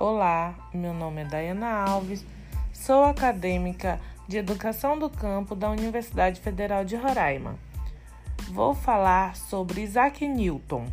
Olá, meu nome é Dayana Alves, sou acadêmica de Educação do Campo da Universidade Federal de Roraima. Vou falar sobre Isaac Newton.